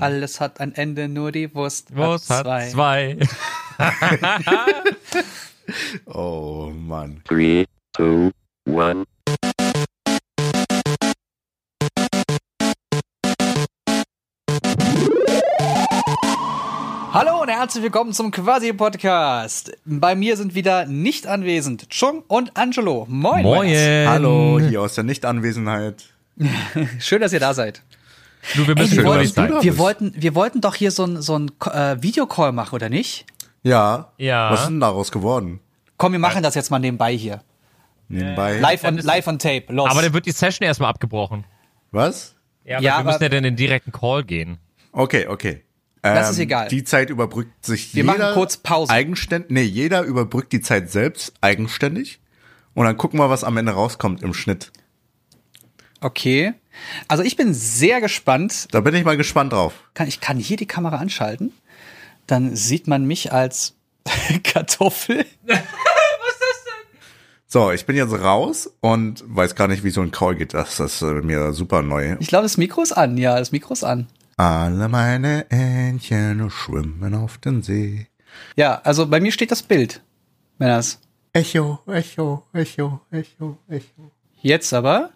Alles hat ein Ende, nur die Wurst, Wurst hat zwei. zwei. oh Mann. Three, two, one. Hallo und herzlich willkommen zum Quasi-Podcast. Bei mir sind wieder nicht anwesend Chung und Angelo. Moin. Moin. Hallo, hier aus der Nichtanwesenheit. Schön, dass ihr da seid. Du, wir müssen Ey, wir, wollten, wir, wollten, wir wollten doch hier so ein, so ein äh, Videocall machen, oder nicht? Ja. Ja. Was ist denn daraus geworden? Komm, wir machen das jetzt mal nebenbei hier. Nebenbei. Live on, live on tape. Los. Aber dann wird die Session erstmal abgebrochen. Was? Ja, aber Ja, wir aber- müssen ja dann in den direkten Call gehen. Okay, okay. Das ist egal. Die Zeit überbrückt sich Wir jeder machen kurz Pause. eigenständig. Nee, jeder überbrückt die Zeit selbst eigenständig. Und dann gucken wir, was am Ende rauskommt im Schnitt. Okay. Also ich bin sehr gespannt. Da bin ich mal gespannt drauf. Kann, ich kann hier die Kamera anschalten. Dann sieht man mich als Kartoffel. So, ich bin jetzt raus und weiß gar nicht, wie so ein Call geht. Das ist äh, mir super neu. Ich glaube, das Mikro ist an. Ja, das Mikro ist an. Alle meine Entchen schwimmen auf den See. Ja, also bei mir steht das Bild. Männers. Echo, Echo, Echo, Echo, Echo. Jetzt aber.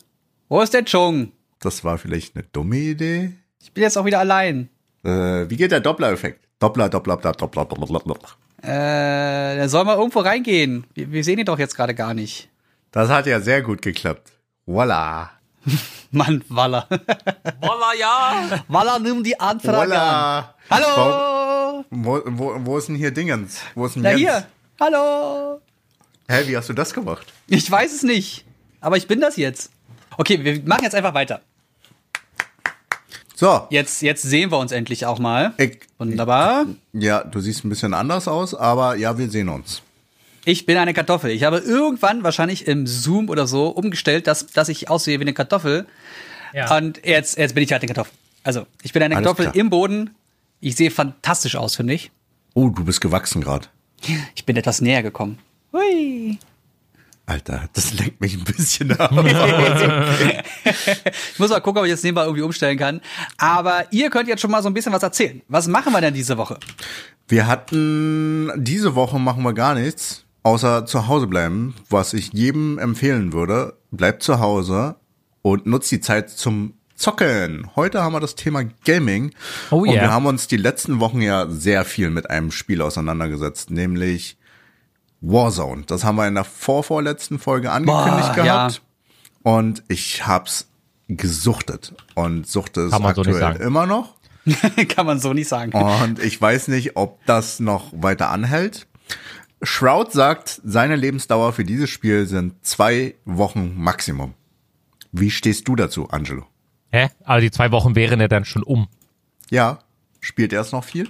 Wo ist der Chung? Das war vielleicht eine dumme Idee. Ich bin jetzt auch wieder allein. Äh, wie geht der Doppler-Effekt? Doppler, Doppler, Doppler, Doppler, Doppler, Doppler. Äh, der soll mal irgendwo reingehen. Wir, wir sehen ihn doch jetzt gerade gar nicht. Das hat ja sehr gut geklappt. Voila. Mann, Waller. Voila, ja! Waller, nimm die Anfrage an. Voila. Hallo! Wo, wo, wo ist denn hier Dingens? Wo ist denn Na Jens? hier. Hallo! Hä, wie hast du das gemacht? Ich weiß es nicht. Aber ich bin das jetzt. Okay, wir machen jetzt einfach weiter. So. Jetzt, jetzt sehen wir uns endlich auch mal. Ich, Wunderbar. ja, du siehst ein bisschen anders aus, aber ja, wir sehen uns. Ich bin eine Kartoffel. Ich habe irgendwann wahrscheinlich im Zoom oder so umgestellt, dass, dass ich aussehe wie eine Kartoffel. Ja. Und jetzt, jetzt bin ich halt eine Kartoffel. Also, ich bin eine Alles Kartoffel klar. im Boden. Ich sehe fantastisch aus, finde ich. Oh, du bist gewachsen gerade. Ich bin etwas näher gekommen. Hui. Alter, das lenkt mich ein bisschen ab. Ich muss mal gucken, ob ich jetzt nebenbei irgendwie umstellen kann. Aber ihr könnt jetzt schon mal so ein bisschen was erzählen. Was machen wir denn diese Woche? Wir hatten, diese Woche machen wir gar nichts, außer zu Hause bleiben, was ich jedem empfehlen würde. Bleibt zu Hause und nutzt die Zeit zum Zocken. Heute haben wir das Thema Gaming. Oh Und yeah. wir haben uns die letzten Wochen ja sehr viel mit einem Spiel auseinandergesetzt, nämlich Warzone. Das haben wir in der vorvorletzten Folge angekündigt Boah, gehabt. Und ich hab's gesuchtet und suchte es so aktuell sagen. immer noch. kann man so nicht sagen. Und ich weiß nicht, ob das noch weiter anhält. Shroud sagt, seine Lebensdauer für dieses Spiel sind zwei Wochen Maximum. Wie stehst du dazu, Angelo? Hä? Aber die zwei Wochen wären ja dann schon um. Ja, spielt er es noch viel?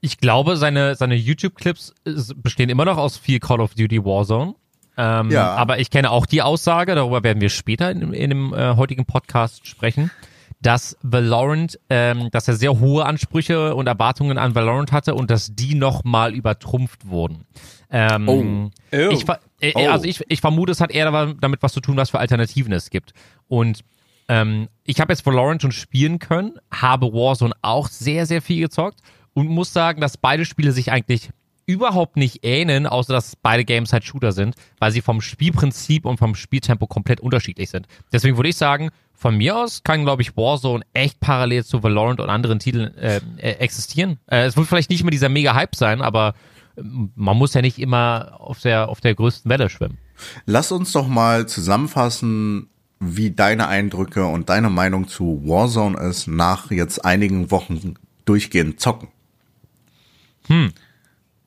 Ich glaube, seine, seine YouTube-Clips äh, bestehen immer noch aus viel Call of Duty Warzone. Ähm, Ja. Aber ich kenne auch die Aussage, darüber werden wir später in, in dem äh, heutigen Podcast sprechen, dass Valorant, ähm, dass er sehr hohe Ansprüche und Erwartungen an Valorant hatte und dass die nochmal übertrumpft wurden. Ähm, Oh. Oh. Ich, ver- äh, Oh. Also ich, ich vermute, es hat eher damit was zu tun, was für Alternativen es gibt. Und ähm, ich habe jetzt Valorant schon spielen können, habe Warzone auch sehr, sehr viel gezockt und muss sagen, dass beide Spiele sich eigentlich überhaupt nicht ähneln, außer dass beide Games halt Shooter sind, weil sie vom Spielprinzip und vom Spieltempo komplett unterschiedlich sind. Deswegen würde ich sagen, von mir aus kann, glaube ich, Warzone echt parallel zu Valorant und anderen Titeln äh, äh, existieren. Äh, es wird vielleicht nicht immer dieser mega Hype sein, aber ähm, man muss ja nicht immer auf der, auf der größten Welle schwimmen. Lass uns doch mal zusammenfassen, wie deine Eindrücke und deine Meinung zu Warzone ist nach jetzt einigen Wochen durchgehend zocken. Hm.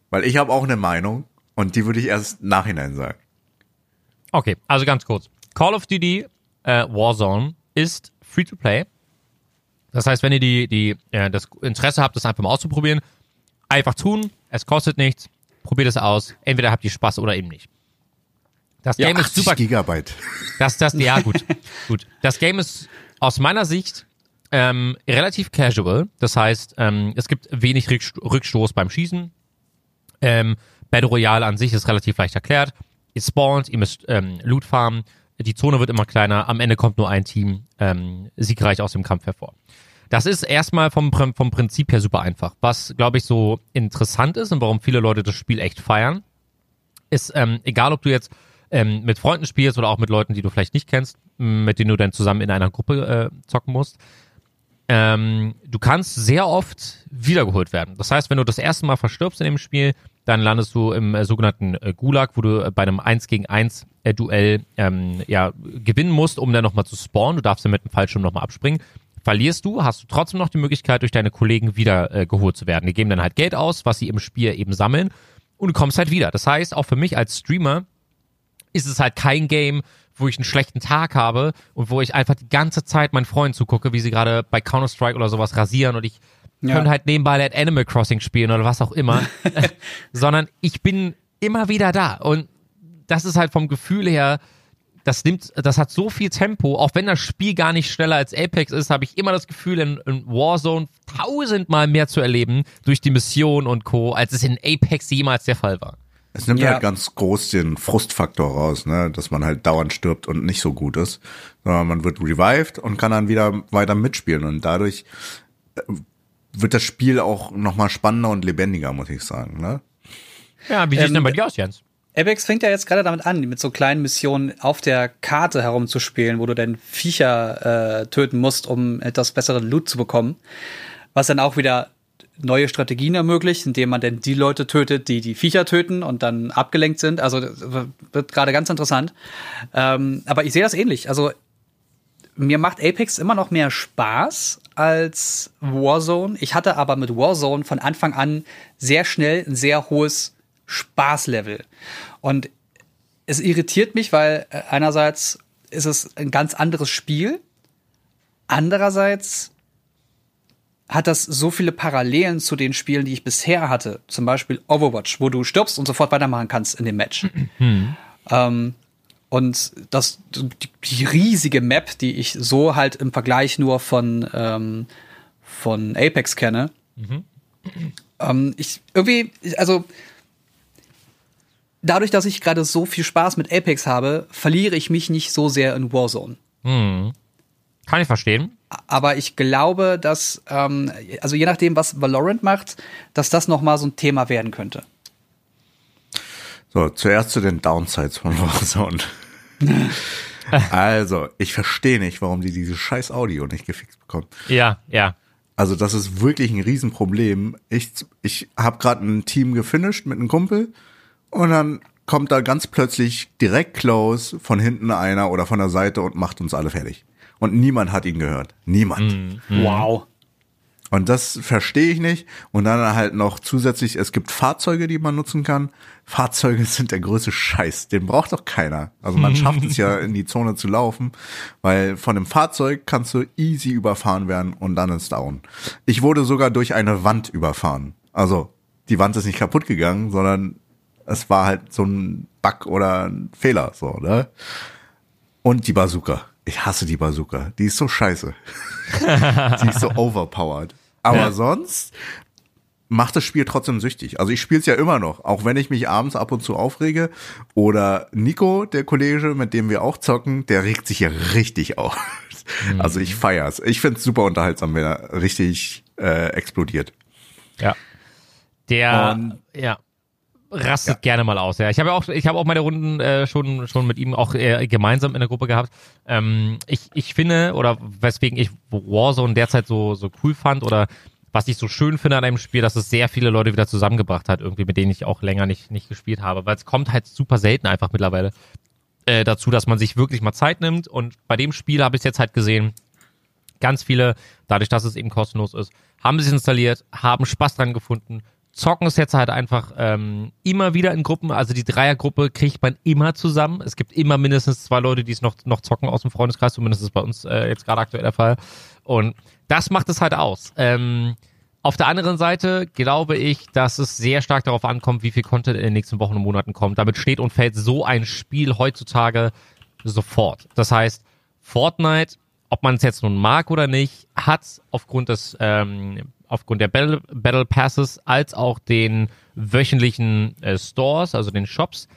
Weil ich habe auch eine Meinung und die würde ich erst nachhinein sagen. Okay, also ganz kurz. Call of Duty äh, Warzone ist free to play. Das heißt, wenn ihr die, die, äh, das Interesse habt, das einfach mal auszuprobieren, einfach tun. Es kostet nichts. Probiert es aus. Entweder habt ihr Spaß oder eben nicht. Das Game ist 80 super. Gigabyte. Das, das, ja, gut. gut. Das Game ist aus meiner Sicht ähm, relativ casual. Das heißt, ähm, es gibt wenig Rückst- Rückstoß beim Schießen. Ähm, Battle Royale an sich ist relativ leicht erklärt. Ihr spawnt, ihr müsst ähm, Loot farmen. Die Zone wird immer kleiner. Am Ende kommt nur ein Team ähm, siegreich aus dem Kampf hervor. Das ist erstmal vom, vom Prinzip her super einfach. Was, glaube ich, so interessant ist und warum viele Leute das Spiel echt feiern, ist, ähm, egal ob du jetzt ähm, mit Freunden spielst oder auch mit Leuten, die du vielleicht nicht kennst, mit denen du dann zusammen in einer Gruppe äh, zocken musst, ähm, du kannst sehr oft wiedergeholt werden. Das heißt, wenn du das erste Mal verstirbst in dem Spiel, dann landest du im äh, sogenannten äh, Gulag, wo du äh, bei einem 1 gegen 1 äh, Duell ähm, ja, gewinnen musst, um dann nochmal zu spawnen. Du darfst dann mit dem Fallschirm nochmal abspringen. Verlierst du, hast du trotzdem noch die Möglichkeit, durch deine Kollegen wieder äh, zu werden. Die geben dann halt Geld aus, was sie im Spiel eben sammeln und du kommst halt wieder. Das heißt, auch für mich als Streamer ist es halt kein Game, wo ich einen schlechten Tag habe und wo ich einfach die ganze Zeit meinen Freunden zugucke, wie sie gerade bei Counter-Strike oder sowas rasieren und ich Ja. könnte halt nebenbei halt Animal Crossing spielen oder was auch immer, sondern ich bin immer wieder da und das ist halt vom Gefühl her, das nimmt, das hat so viel Tempo, auch wenn das Spiel gar nicht schneller als Apex ist, habe ich immer das Gefühl, in, in Warzone tausendmal mehr zu erleben durch die Mission und Co., als es in Apex jemals der Fall war. Es nimmt Ja. halt ganz groß den Frustfaktor raus, ne, dass man halt dauernd stirbt und nicht so gut ist, sondern man wird revived und kann dann wieder weiter mitspielen und dadurch äh, wird das Spiel auch nochmal spannender und lebendiger, muss ich sagen, ne? Ja, wie sieht's Ähm, denn bei dir aus, Jens? Apex fängt ja jetzt gerade damit an, mit so kleinen Missionen auf der Karte herumzuspielen, wo du dann Viecher äh, töten musst, um etwas besseren Loot zu bekommen. Was dann auch wieder neue Strategien ermöglicht, indem man dann die Leute tötet, die die Viecher töten und dann abgelenkt sind. Also wird gerade ganz interessant. Ähm, aber ich sehe das ähnlich. Also mir macht Apex immer noch mehr Spaß als Warzone. Ich hatte aber mit Warzone von Anfang an sehr schnell ein sehr hohes Spaßlevel. Und es irritiert mich, weil äh, einerseits ist es ein ganz anderes Spiel, andererseits hat das so viele Parallelen zu den Spielen, die ich bisher hatte. Zum Beispiel Overwatch, wo du stirbst und sofort weitermachen kannst in dem Match. Ähm, und das, die, riesige Map, die ich so halt im Vergleich nur von, ähm, von Apex kenne. Ähm, ich irgendwie, also dadurch, dass ich gerade so viel Spaß mit Apex habe, verliere ich mich nicht so sehr in Warzone. Kann ich verstehen. Aber ich glaube, dass, ähm, also je nachdem, was Valorant macht, dass das noch mal so ein Thema werden könnte. So, zuerst zu den Downsides von Warzone. also, ich verstehe nicht, warum die dieses scheiß Audio nicht gefixt bekommen. Ja, ja. Also das ist wirklich ein Riesenproblem. Ich, ich habe gerade ein Team gefinisht mit einem Kumpel und dann kommt da ganz plötzlich direkt close von hinten einer oder von der Seite und macht uns alle fertig. Und niemand hat ihn gehört. Niemand. Wow. Und das verstehe ich nicht. Und dann halt noch zusätzlich, es gibt Fahrzeuge, die man nutzen kann. Fahrzeuge sind der größte Scheiß. Den braucht doch keiner. Also man schafft es ja in die Zone zu laufen, weil von dem Fahrzeug kannst du easy überfahren werden und dann ist down. Ich wurde sogar durch eine Wand überfahren. Also die Wand ist nicht kaputt gegangen, sondern es war halt so ein Bug oder ein Fehler, so, ne? Und die Bazooka. Ich hasse die Bazooka. Die ist so scheiße. die ist so overpowered. Aber Ja. sonst macht das Spiel trotzdem süchtig. Also ich spiele es ja immer noch, auch wenn ich mich abends ab und zu aufrege. Oder Nico, der Kollege, mit dem wir auch zocken, der regt sich ja richtig auf. Also ich feier's. Ich find's super unterhaltsam, wenn er richtig äh, explodiert. Ja. Der, Und- ja, rastet gerne mal aus. Ja, ich habe ja auch, ich habe auch meine Runden äh, schon schon mit ihm auch äh, gemeinsam in der Gruppe gehabt. Ähm, ich ich finde oder weswegen ich Warzone derzeit so so cool fand oder was ich so schön finde an einem Spiel, dass es sehr viele Leute wieder zusammengebracht hat, irgendwie mit denen ich auch länger nicht nicht gespielt habe, weil es kommt halt super selten einfach mittlerweile äh, dazu, dass man sich wirklich mal Zeit nimmt und bei dem Spiel habe ich jetzt halt gesehen, ganz viele, dadurch, dass es eben kostenlos ist, haben es installiert, haben Spaß dran gefunden, zocken es jetzt halt einfach ähm, immer wieder in Gruppen. Also die Dreiergruppe kriegt man immer zusammen. Es gibt immer mindestens zwei Leute, die es noch, noch zocken aus dem Freundeskreis, zumindest ist bei uns äh, jetzt gerade aktuell der Fall. Und das macht es halt aus. Ähm, auf der anderen Seite glaube ich, dass es sehr stark darauf ankommt, wie viel Content in den nächsten Wochen und Monaten kommt. Damit steht und fällt so ein Spiel heutzutage sofort. Das heißt, Fortnite, ob man es jetzt nun mag oder nicht, hat aufgrund des ähm, aufgrund der Battle, Battle Passes als auch den wöchentlichen äh, Stores, also den Shops,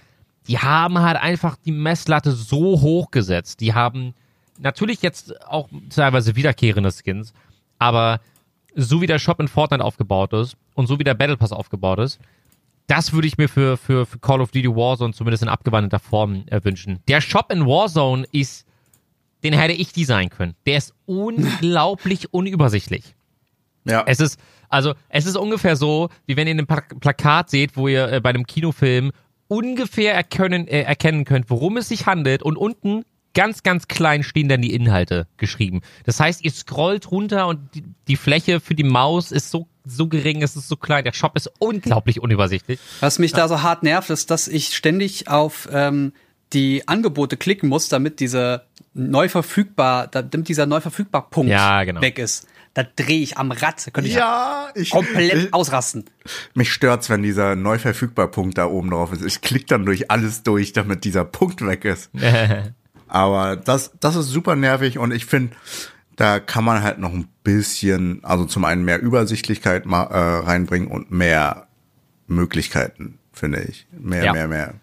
die haben halt einfach die Messlatte so hoch gesetzt. Die haben natürlich jetzt auch teilweise wiederkehrende Skins, Aber so wie der Shop in Fortnite aufgebaut ist und so wie der Battle Pass aufgebaut ist, das würde ich mir für, für, für Call of Duty Warzone zumindest in abgewandelter Form äh, wünschen. Der Shop in Warzone ist, den hätte ich designen können. Der ist unglaublich unübersichtlich. Ja. Es ist, also, es ist ungefähr so, wie wenn ihr ein Pla Plakat seht, wo ihr äh, bei einem Kinofilm ungefähr erkennen, äh, erkennen könnt, worum es sich handelt und unten ganz, ganz klein stehen dann die Inhalte geschrieben. Das heißt, ihr scrollt runter und die, die Fläche für die Maus ist so, so gering, es ist so klein, der Shop ist unglaublich unübersichtlich. Was mich da so hart nervt, ist, dass ich ständig auf ähm, die Angebote klicken muss, damit diese neu verfügbar, damit dieser neu verfügbar Punkt Ja, genau. weg ist. Da drehe ich am Rad, da könnte ich Ja, ich, komplett ich, ausrasten. mich stört's, wenn dieser neu verfügbar Punkt da oben drauf ist. Ich klick dann durch alles durch, damit dieser Punkt weg ist. Aber das, das ist super nervig und ich finde, da kann man halt noch ein bisschen, also zum einen mehr Übersichtlichkeit ma- äh, reinbringen und mehr Möglichkeiten, finde ich. Mehr, Ja. mehr, mehr.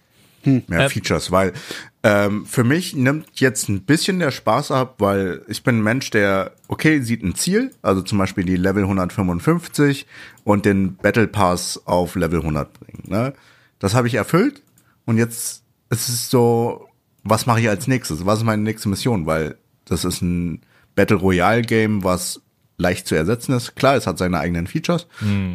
Mehr Äh, Features, weil ähm, für mich nimmt jetzt ein bisschen der Spaß ab, weil ich bin ein Mensch, der, okay, sieht ein Ziel, also zum Beispiel die Level 155 und den Battle Pass auf Level 100 bringen. Ne? Das habe ich erfüllt und jetzt ist es so, was mache ich als nächstes? Was ist meine nächste Mission? Weil das ist ein Battle Royale Game, was leicht zu ersetzen ist. Klar, es hat seine eigenen Features,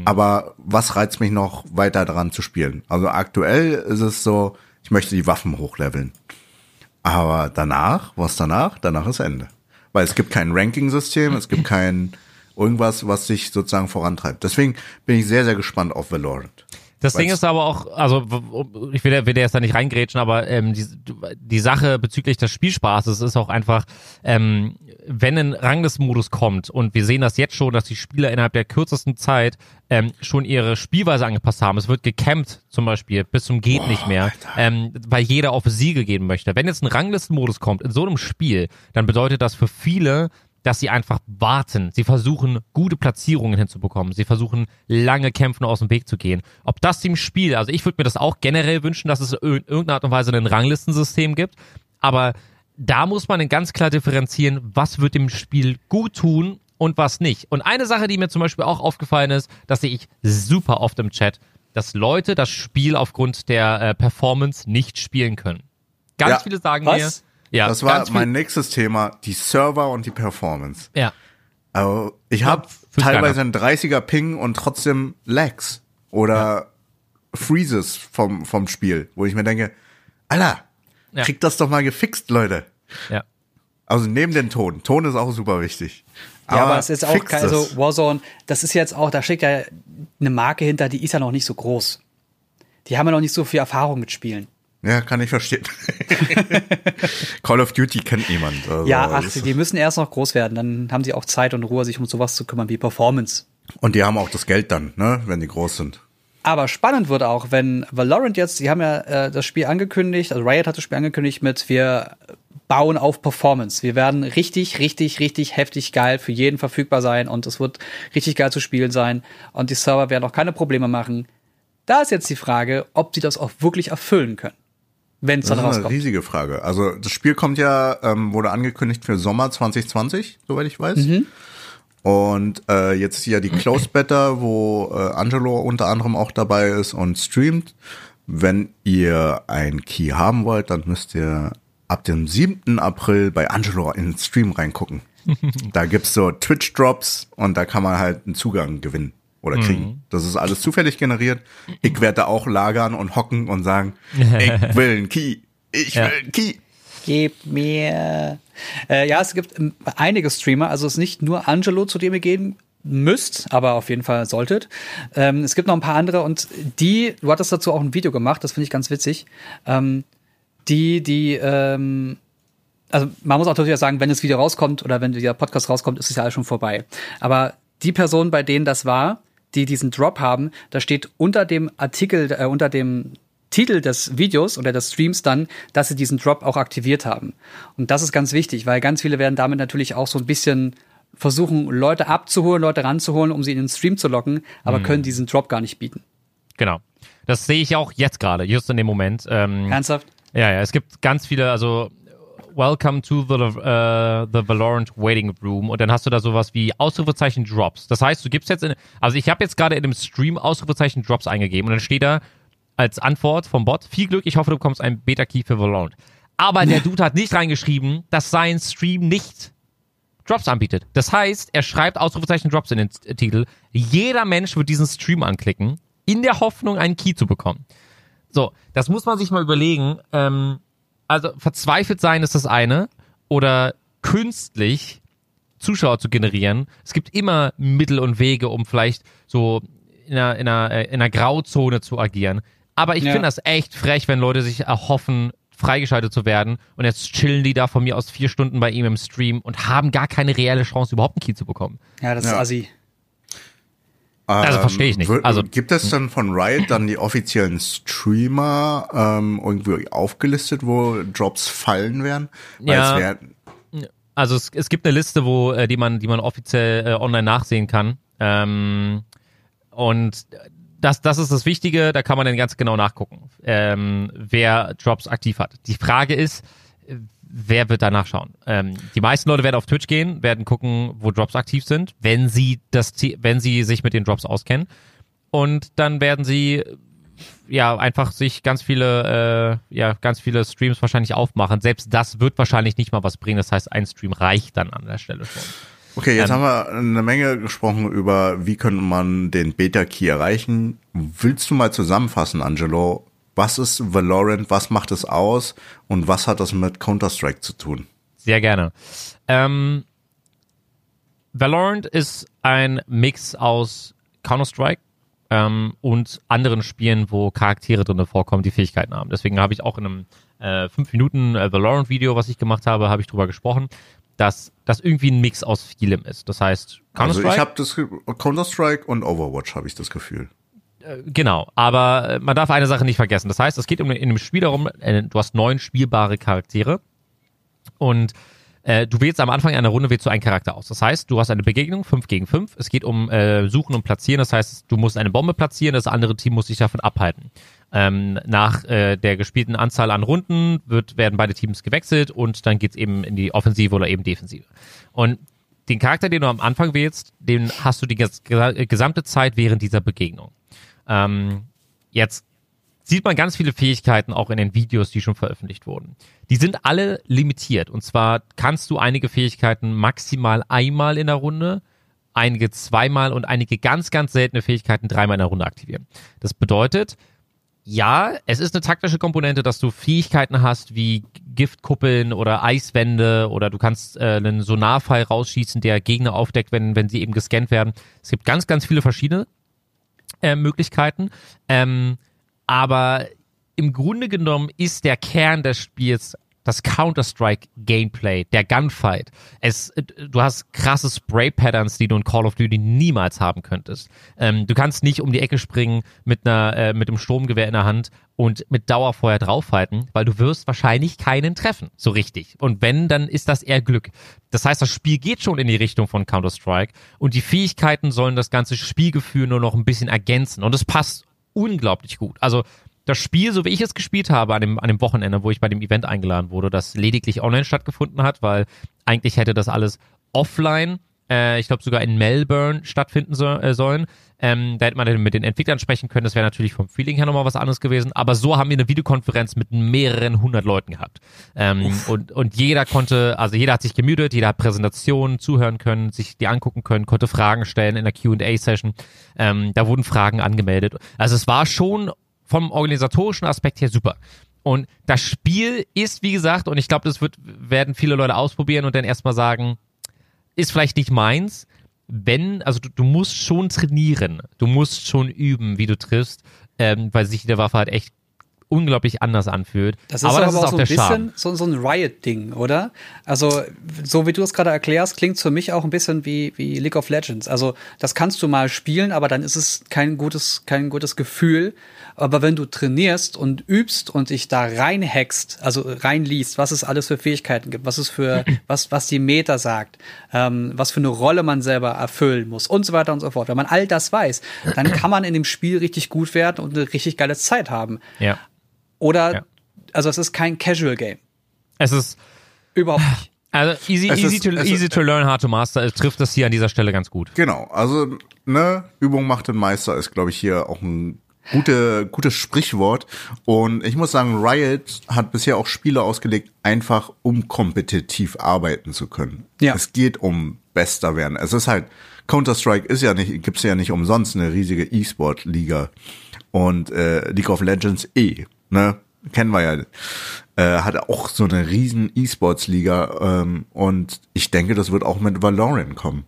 aber was reizt mich noch weiter daran zu spielen? Also aktuell ist es so, ich möchte die Waffen hochleveln. Aber danach, was danach? Danach ist Ende. Weil es gibt kein Ranking-System, es gibt kein irgendwas, was sich sozusagen vorantreibt. Deswegen bin ich sehr, sehr gespannt auf Valorant. Das Ding ist aber auch, also ich will, will jetzt da nicht reingrätschen, aber ähm, die, die Sache bezüglich des Spielspaßes ist auch einfach, ähm, wenn ein Ranglist-Modus kommt und wir sehen das jetzt schon, dass die Spieler innerhalb der kürzesten Zeit ähm, schon ihre Spielweise angepasst haben. Es wird gecampt zum Beispiel bis zum geht nicht mehr, ähm, weil jeder auf Siege gehen möchte. Wenn jetzt ein Ranglisten-Modus kommt in so einem Spiel, dann bedeutet das für viele dass sie einfach warten. Sie versuchen, gute Platzierungen hinzubekommen. Sie versuchen, lange Kämpfen aus dem Weg zu gehen. Ob das dem Spiel, also ich würde mir das auch generell wünschen, dass es in irgendeiner Art und Weise ein Ranglistensystem gibt, aber da muss man dann ganz klar differenzieren, was wird dem Spiel gut tun und was nicht. Und eine Sache, die mir zum Beispiel auch aufgefallen ist, das sehe ich super oft im Chat, dass Leute das Spiel aufgrund der äh, Performance nicht spielen können. Ganz Ja. viele sagen Was? mir, ja, Das war mein nächstes Thema, die Server und die Performance. ja. Also ich habe fühlt teilweise einen 30er Ping und trotzdem Lags oder Freezes vom, vom Spiel, wo ich mir denke, Alter, Ja. kriegt das doch mal gefixt, Leute. Ja. Also neben den Ton. Ton ist auch super wichtig. Ja, aber es ist auch also Warzone, das ist jetzt auch, da steckt ja eine Marke hinter, die ist ja noch nicht so groß. Die haben ja noch nicht so viel Erfahrung mit Spielen. Ja, kann ich verstehen. Call of Duty kennt niemand. Also Ja, ach, die müssen erst noch groß werden, dann haben sie auch Zeit und Ruhe, sich um sowas zu kümmern wie Performance. Und die haben auch das Geld dann, ne, wenn die groß sind. Aber spannend wird auch, wenn Valorant jetzt, die haben ja äh, das Spiel angekündigt, also Riot hat das Spiel angekündigt mit, wir bauen auf Performance. Wir werden richtig, richtig, richtig heftig geil für jeden verfügbar sein und es wird richtig geil zu spielen sein und die Server werden auch keine Probleme machen. Da ist jetzt die Frage, ob sie das auch wirklich erfüllen können, wenn es Das dann ist eine rauskommt. riesige Frage. Also das Spiel kommt ja, ähm, wurde angekündigt für Sommer 2020, soweit ich weiß. Mhm. Und äh, jetzt ist ja die Closed Beta, wo äh, Angelo unter anderem auch dabei ist und streamt. Wenn ihr ein Key haben wollt, dann müsst ihr ab dem 7. April bei Angelo in den Stream reingucken. da gibt's so Twitch-Drops und da kann man halt einen Zugang gewinnen oder kriegen. Das ist alles zufällig generiert. Ich werde da auch lagern und hocken und sagen, ich will einen Key. Ich Ja. will einen Key. Gib mir. Äh, ja, es gibt ähm, einige Streamer, also es ist nicht nur Angelo, zu dem ihr gehen müsst, aber auf jeden Fall solltet. Ähm, es gibt noch ein paar andere und die, du hattest dazu auch ein Video gemacht, das finde ich ganz witzig. Ähm, die, die, ähm, also man muss auch natürlich sagen, wenn das Video rauskommt oder wenn der Podcast rauskommt, ist es ja alles schon vorbei. Aber die Person, bei denen das war, die diesen Drop haben, da steht unter dem Artikel, äh, unter dem Titel des Videos oder des Streams dann, dass sie diesen Drop auch aktiviert haben. Und das ist ganz wichtig, weil ganz viele werden damit natürlich auch so ein bisschen versuchen, Leute abzuholen, Leute ranzuholen, um sie in den Stream zu locken, aber können diesen Drop gar nicht bieten. Genau. Das sehe ich auch jetzt gerade, just in dem Moment. Ähm, Ernsthaft? ja, ja, es gibt ganz viele, also Welcome to the, uh, the Valorant Waiting Room und dann hast du da sowas wie Ausrufezeichen Drops. Das heißt, du gibst jetzt in, also ich habe jetzt gerade in dem Stream Ausrufezeichen Drops eingegeben und dann steht da als Antwort vom Bot, viel Glück, ich hoffe, du bekommst einen Beta-Key für Valorant. Aber der Dude hat nicht reingeschrieben, dass sein Stream nicht Drops anbietet. Das heißt, er schreibt Ausrufezeichen Drops in den Titel. Jeder Mensch wird diesen Stream anklicken, in der Hoffnung, einen Key zu bekommen. So, das muss man sich mal überlegen. Ähm, also verzweifelt sein ist das eine oder künstlich Zuschauer zu generieren. Es gibt immer Mittel und Wege, um vielleicht so in einer, in einer, äh, in einer Grauzone zu agieren. Aber ich ja. finde das echt frech, wenn Leute sich erhoffen, freigeschaltet zu werden und jetzt chillen die da von mir aus vier Stunden bei ihm im Stream und haben gar keine reelle Chance, überhaupt einen Key zu bekommen. Ja, das ja. ist assi. Also verstehe ich nicht. Also gibt es dann von Riot dann die offiziellen Streamer ähm, irgendwie aufgelistet, wo Drops fallen werden? Weil ja. Wär, also es, es gibt eine Liste, wo äh, die man die man offiziell äh, online nachsehen kann. Ähm, und das, das ist das Wichtige, da kann man dann ganz genau nachgucken, ähm, wer Drops aktiv hat. Die Frage ist, wer wird da nachschauen? Ähm, die meisten Leute werden auf Twitch gehen, werden gucken, wo Drops aktiv sind, wenn sie das, wenn sie sich mit den Drops auskennen. Und dann werden sie ja einfach sich ganz viele, äh, ja, ganz viele Streams wahrscheinlich aufmachen. Selbst das wird wahrscheinlich nicht mal was bringen. Das heißt, ein Stream reicht dann an der Stelle schon. Okay, jetzt ähm, haben wir eine Menge gesprochen über, wie könnte man den Beta-Key erreichen. Willst du mal zusammenfassen, Angelo, was ist Valorant, was macht es aus und was hat das mit Counter-Strike zu tun? Sehr gerne. Ähm, Valorant ist ein Mix aus Counter-Strike ähm, und anderen Spielen, wo Charaktere drin vorkommen, die Fähigkeiten haben. Deswegen habe ich auch in einem äh, 5 Minuten äh, Valorant-Video, was ich gemacht habe, habe ich drüber gesprochen, dass das irgendwie ein Mix aus vielem ist. Das heißt, Counter-Strike. Also ich habe das Counter-Strike und Overwatch habe ich das Gefühl. Äh, genau, aber äh, man darf eine Sache nicht vergessen. Das heißt, es geht in einem Spiel darum, äh, du hast neun spielbare Charaktere und äh, du wählst am Anfang einer Runde wählst du einen Charakter aus. Das heißt, du hast eine Begegnung, fünf gegen fünf. Es geht um äh, Suchen und Platzieren. Das heißt, du musst eine Bombe platzieren, das andere Team muss sich davon abhalten. Ähm, nach äh, der gespielten Anzahl an Runden wird, werden beide Teams gewechselt und dann geht's eben in die Offensive oder eben Defensive. Und den Charakter, den du am Anfang wählst, den hast du die gesamte Zeit während dieser Begegnung. Ähm, jetzt sieht man ganz viele Fähigkeiten auch in den Videos, die schon veröffentlicht wurden. Die sind alle limitiert. Und zwar kannst du einige Fähigkeiten maximal einmal in der Runde, einige zweimal und einige ganz, ganz seltene Fähigkeiten dreimal in der Runde aktivieren. Das bedeutet, ja, es ist eine taktische Komponente, dass du Fähigkeiten hast wie Giftkuppeln oder Eiswände oder du kannst äh, einen Sonarfall rausschießen, der Gegner aufdeckt, wenn, wenn sie eben gescannt werden. Es gibt ganz, ganz viele verschiedene äh, Möglichkeiten. Ähm, aber im Grunde genommen ist der Kern des Spiels das Counter-Strike-Gameplay, der Gunfight. Es, äh, du hast krasse Spray-Patterns, die du in Call of Duty niemals haben könntest. Ähm, du kannst nicht um die Ecke springen mit einer, äh, mit einem Stromgewehr in der Hand und mit Dauerfeuer draufhalten, weil du wirst wahrscheinlich keinen treffen, so richtig. Und wenn, dann ist das eher Glück. Das heißt, das Spiel geht schon in die Richtung von Counter-Strike und die Fähigkeiten sollen das ganze Spielgefühl nur noch ein bisschen ergänzen und es passt unglaublich gut. Also das Spiel, so wie ich es gespielt habe an dem, an dem Wochenende, wo ich bei dem Event eingeladen wurde, das lediglich online stattgefunden hat, weil eigentlich hätte das alles offline, äh, ich glaube sogar in Melbourne stattfinden so, äh, sollen. Ähm, da hätte man dann mit den Entwicklern sprechen können. Das wäre natürlich vom Feeling her nochmal was anderes gewesen. Aber so haben wir eine Videokonferenz mit mehreren hundert Leuten gehabt. Ähm, und, und jeder konnte, also jeder hat sich gemütet, jeder hat Präsentationen zuhören können, sich die angucken können, konnte Fragen stellen in der Q&A-Session. Ähm, da wurden Fragen angemeldet. Also es war schon vom organisatorischen Aspekt her super. Und das Spiel ist, wie gesagt, und ich glaube, das wird, werden viele Leute ausprobieren und dann erstmal sagen, ist vielleicht nicht meins. Wenn, also du, du musst schon trainieren, du musst schon üben, wie du triffst, ähm, weil sich die Waffe halt echt unglaublich anders anfühlt. Das ist aber, das aber ist auch so ein bisschen so, so, ein Riot-Ding, oder? Also, so wie du es gerade erklärst, klingt für mich auch ein bisschen wie, wie League of Legends. Also, das kannst du mal spielen, aber dann ist es kein gutes, kein gutes Gefühl. Aber wenn du trainierst und übst und dich da reinhackst, also reinliest, was es alles für Fähigkeiten gibt, was es für, was, was die Meta sagt, ähm, was für eine Rolle man selber erfüllen muss und so weiter und so fort. Wenn man all das weiß, dann kann man in dem Spiel richtig gut werden und eine richtig geile Zeit haben. Ja. Oder, ja. also es ist kein Casual Game. Es ist, Überhaupt nicht. Also easy, Es easy, ist- to, es easy ist- to learn, hard to master. Es trifft das hier an dieser Stelle ganz gut. Genau, also ne, Übung macht den Meister ist, glaube ich, hier auch ein gute, gutes Sprichwort. Und ich muss sagen, Riot hat bisher auch Spiele ausgelegt, einfach um kompetitiv arbeiten zu können. Ja. Es geht um bester werden. Es ist halt, Counter-Strike ist ja nicht, gibt's ja nicht umsonst eine riesige E-Sport-Liga. Und äh, League of Legends eh, ne? Kennen wir ja. Äh, hat auch so eine riesen E-Sports-Liga. Ähm, und ich denke, das wird auch mit Valorant kommen.